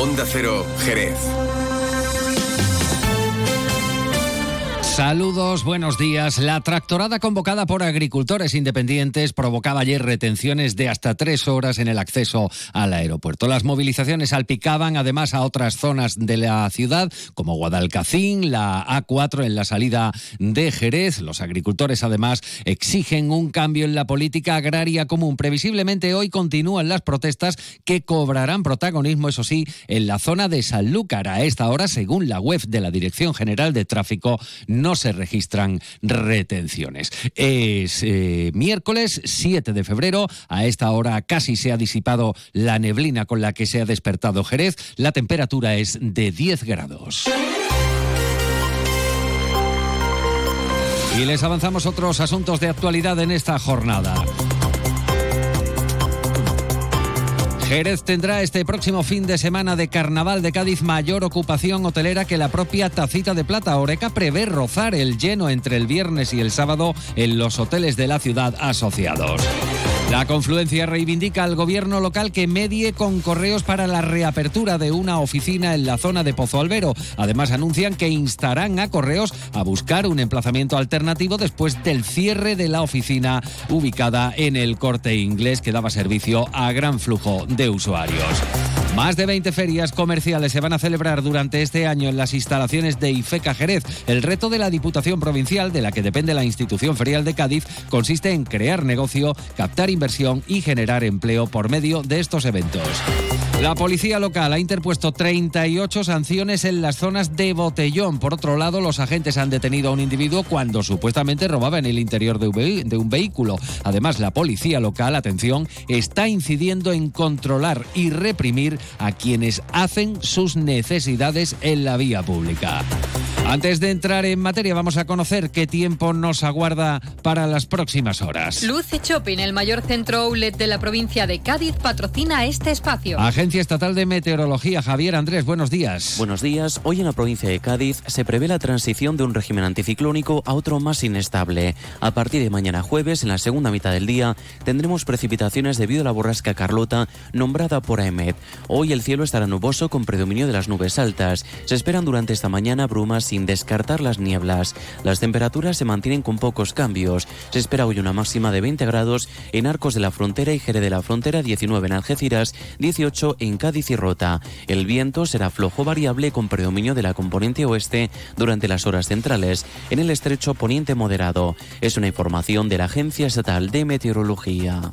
Onda Cero, Jerez. Saludos, buenos días. La tractorada convocada por agricultores independientes provocaba ayer retenciones de hasta tres horas en el acceso al aeropuerto. Las movilizaciones salpicaban además a otras zonas de la ciudad, como Guadalcacín, la A4 en la salida de Jerez. Los agricultores además exigen un cambio en la política agraria común. Previsiblemente hoy continúan las protestas que cobrarán protagonismo, eso sí, en la zona de Sanlúcar. A esta hora, según la web de la Dirección General de Tráfico, no se registran retenciones. Es eh, miércoles 7 de febrero, a esta hora casi se ha disipado la neblina con la que se ha despertado Jerez, la temperatura es de 10 grados. Y les avanzamos otros asuntos de actualidad en esta jornada. Jerez tendrá este próximo fin de semana de Carnaval de Cádiz mayor ocupación hotelera que la propia Tacita de Plata. Oreca prevé rozar el lleno entre el viernes y el sábado en los hoteles de la ciudad asociados. La confluencia reivindica al gobierno local que medie con correos para la reapertura de una oficina en la zona de Pozo Albero. Además, anuncian que instarán a correos a buscar un emplazamiento alternativo después del cierre de la oficina ubicada en el corte inglés que daba servicio a gran flujo de usuarios. Más de 20 ferias comerciales se van a celebrar durante este año en las instalaciones de IFECA Jerez. El reto de la Diputación Provincial, de la que depende la institución ferial de Cádiz, consiste en crear negocio, captar inversión y generar empleo por medio de estos eventos. La policía local ha interpuesto 38 sanciones en las zonas de Botellón. Por otro lado, los agentes han detenido a un individuo cuando supuestamente robaba en el interior de un vehículo. Además, la policía local, atención, está incidiendo en controlar y reprimir a quienes hacen sus necesidades en la vía pública. Antes de entrar en materia, vamos a conocer qué tiempo nos aguarda para las próximas horas. Luce Shopping, el mayor centro outlet de la provincia de Cádiz, patrocina este espacio. Agencia Estatal de Meteorología, Javier Andrés, buenos días. Buenos días. Hoy en la provincia de Cádiz se prevé la transición de un régimen anticiclónico a otro más inestable. A partir de mañana jueves, en la segunda mitad del día, tendremos precipitaciones debido a la borrasca Carlota, nombrada por AEMET. Hoy el cielo estará nuboso con predominio de las nubes altas. Se esperan durante esta mañana brumas sin descartar las nieblas. Las temperaturas se mantienen con pocos cambios. Se espera hoy una máxima de 20 grados en Arcos de la Frontera y Jerez de la Frontera, 19 en Algeciras, 18 en Cádiz y Rota. El viento será flojo variable con predominio de la componente oeste durante las horas centrales. En el estrecho poniente moderado. Es una información de la Agencia Estatal de Meteorología.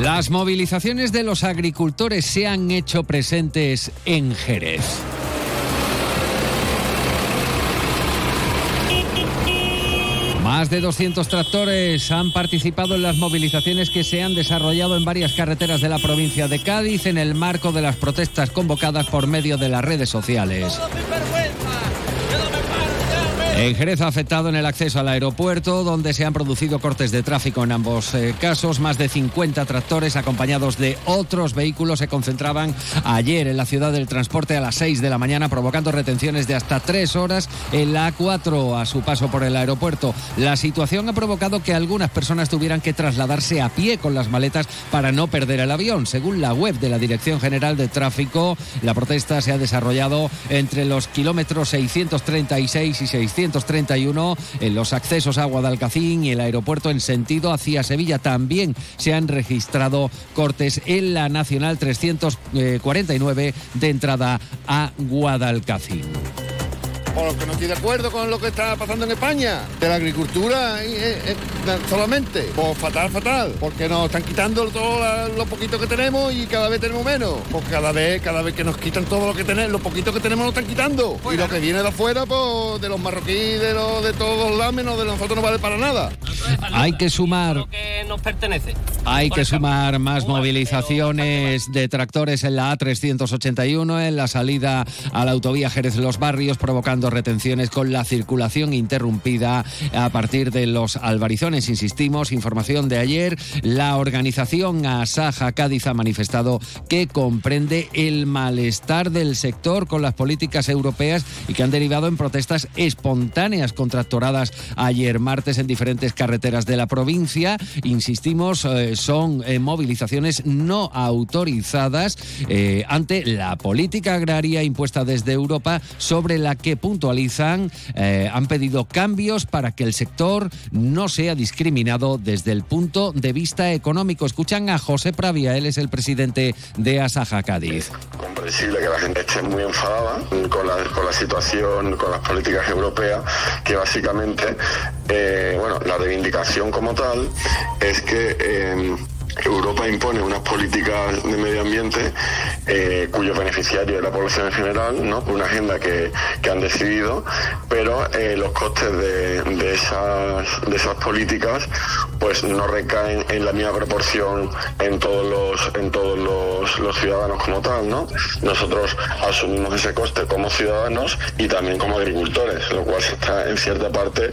Las movilizaciones de los agricultores se han hecho presentes en Jerez. Más de 200 tractores han participado en las movilizaciones que se han desarrollado en varias carreteras de la provincia de Cádiz en el marco de las protestas convocadas por medio de las redes sociales. En Jerez ha afectado en el acceso al aeropuerto, donde se han producido cortes de tráfico en ambos eh, casos. Más de 50 tractores acompañados de otros vehículos se concentraban ayer en la ciudad del transporte a las 6 de la mañana, provocando retenciones de hasta 3 horas en la A4 a su paso por el aeropuerto. La situación ha provocado que algunas personas tuvieran que trasladarse a pie con las maletas para no perder el avión. Según la web de la Dirección General de Tráfico, la protesta se ha desarrollado entre los kilómetros 636 y 600 231 en los accesos a Guadalcacín y el aeropuerto en sentido hacia Sevilla. También se han registrado cortes en la Nacional 349 de entrada a Guadalcacín. Porque no estoy de acuerdo con lo que está pasando en España. De la agricultura eh, eh, solamente. Pues fatal, fatal. Porque nos están quitando todo lo poquito que tenemos y cada vez tenemos menos. Pues cada vez, cada vez que nos quitan todo lo que tenemos, lo poquito que tenemos nos están quitando. Y lo que viene de afuera, pues de los marroquíes, de, los, de todos los menos de nosotros no vale para nada. Hay que sumar. que nos pertenece. Hay que sumar más movilizaciones de tractores en la A381, en la salida a la autovía Jerez Los Barrios, provocando retenciones con la circulación interrumpida a partir de los albarizones. Insistimos, información de ayer, la organización Asaja Cádiz ha manifestado que comprende el malestar del sector con las políticas europeas y que han derivado en protestas espontáneas contractoradas ayer martes en diferentes carreteras de la provincia. Insistimos, eh, son eh, movilizaciones no autorizadas eh, ante la política agraria impuesta desde Europa sobre la que puntualizan eh, han pedido cambios para que el sector no sea discriminado desde el punto de vista económico. Escuchan a José Pravia, él es el presidente de Asaja Cádiz. comprensible que la gente esté muy enfadada con la, con la situación, con las políticas europeas, que básicamente, eh, bueno, la reivindicación como tal es que eh, Europa impone unas políticas de medio ambiente eh, cuyo beneficiario es la población en general, ¿no? Una agenda que, que han decidido, pero eh, los costes de, de esas, de esas políticas pues no recaen en la misma proporción en todos los, en todos los, los ciudadanos como tal, ¿no? Nosotros asumimos ese coste como ciudadanos y también como agricultores, lo cual está en cierta parte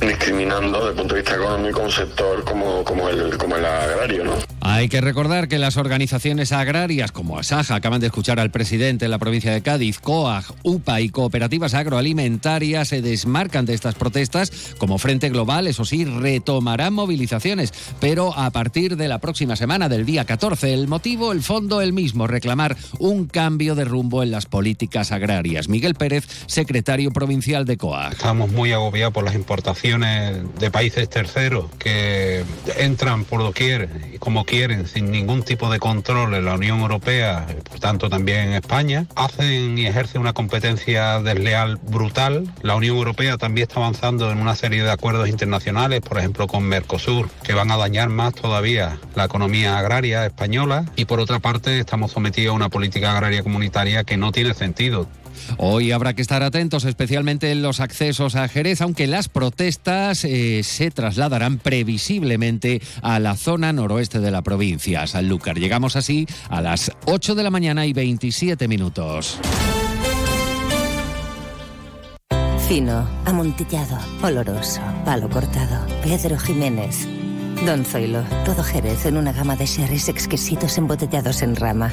discriminando desde el punto de vista económico un sector como, como, el, como el agrario, ¿no? Hay que recordar que las organizaciones agrarias como Asaja, acaban de escuchar al presidente de la provincia de Cádiz, COAG, UPA y cooperativas agroalimentarias se desmarcan de estas protestas como Frente Global, eso sí, retomarán movilizaciones, pero a partir de la próxima semana, del día 14, el motivo, el fondo, el mismo, reclamar un cambio de rumbo en las políticas agrarias. Miguel Pérez, secretario provincial de COAG. Estamos muy agobiados por las importaciones de países terceros que entran por doquier como sin ningún tipo de control en la Unión Europea, por tanto también en España. Hacen y ejercen una competencia desleal brutal. La Unión Europea también está avanzando en una serie de acuerdos internacionales, por ejemplo con Mercosur, que van a dañar más todavía la economía agraria española. Y por otra parte, estamos sometidos a una política agraria comunitaria que no tiene sentido. Hoy habrá que estar atentos, especialmente en los accesos a Jerez, aunque las protestas eh, se trasladarán previsiblemente a la zona noroeste de la provincia, Sanlúcar. Llegamos así a las 8 de la mañana y 27 minutos. Fino, amontillado, oloroso, palo cortado. Pedro Jiménez. Don Zoilo, todo Jerez en una gama de sherries exquisitos embotellados en rama.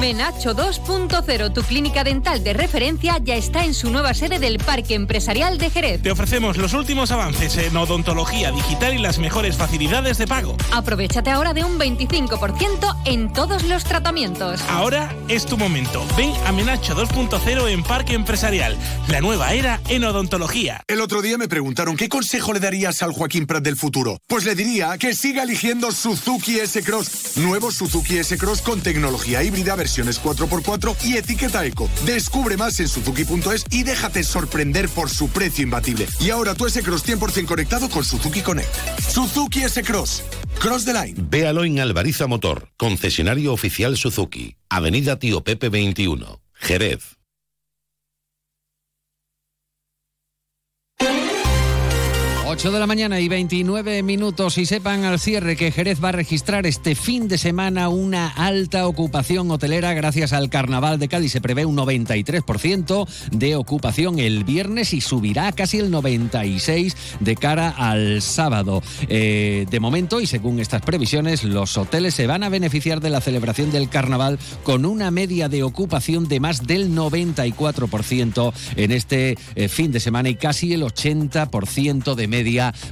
Menacho 2.0, tu clínica dental de referencia, ya está en su nueva sede del Parque Empresarial de Jerez. Te ofrecemos los últimos avances en odontología digital y las mejores facilidades de pago. Aprovechate ahora de un 25% en todos los tratamientos. Ahora es tu momento. Ven a Menacho 2.0 en Parque Empresarial, la nueva era en odontología. El otro día me preguntaron qué consejo le darías al Joaquín Prat del futuro. Pues le diría que siga eligiendo Suzuki S-Cross. Nuevo Suzuki S-Cross con tecnología híbrida, versiones 4x4 y etiqueta eco. Descubre más en suzuki.es y déjate sorprender por su precio imbatible. Y ahora tu S-Cross 100% conectado con Suzuki Connect. Suzuki S-Cross. Cross the line. Véalo en Alvariza Motor, concesionario oficial Suzuki, Avenida Tío Pepe 21, Jerez. 8 de la mañana y 29 minutos y sepan al cierre que Jerez va a registrar este fin de semana una alta ocupación hotelera gracias al Carnaval de Cádiz. Se prevé un 93% de ocupación el viernes y subirá casi el 96% de cara al sábado. Eh, de momento y según estas previsiones, los hoteles se van a beneficiar de la celebración del Carnaval con una media de ocupación de más del 94% en este eh, fin de semana y casi el 80% de media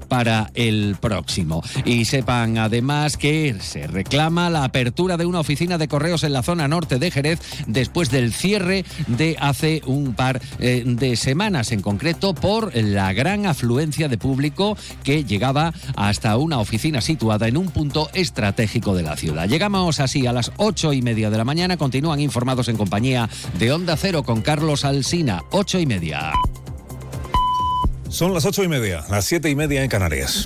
para el próximo. Y sepan además que se reclama la apertura de una oficina de correos en la zona norte de Jerez después del cierre de hace un par eh, de semanas, en concreto por la gran afluencia de público que llegaba hasta una oficina situada en un punto estratégico de la ciudad. Llegamos así a las ocho y media de la mañana. Continúan informados en compañía de Onda Cero con Carlos Alsina. Ocho y media. Son las ocho y media, las siete y media en Canarias.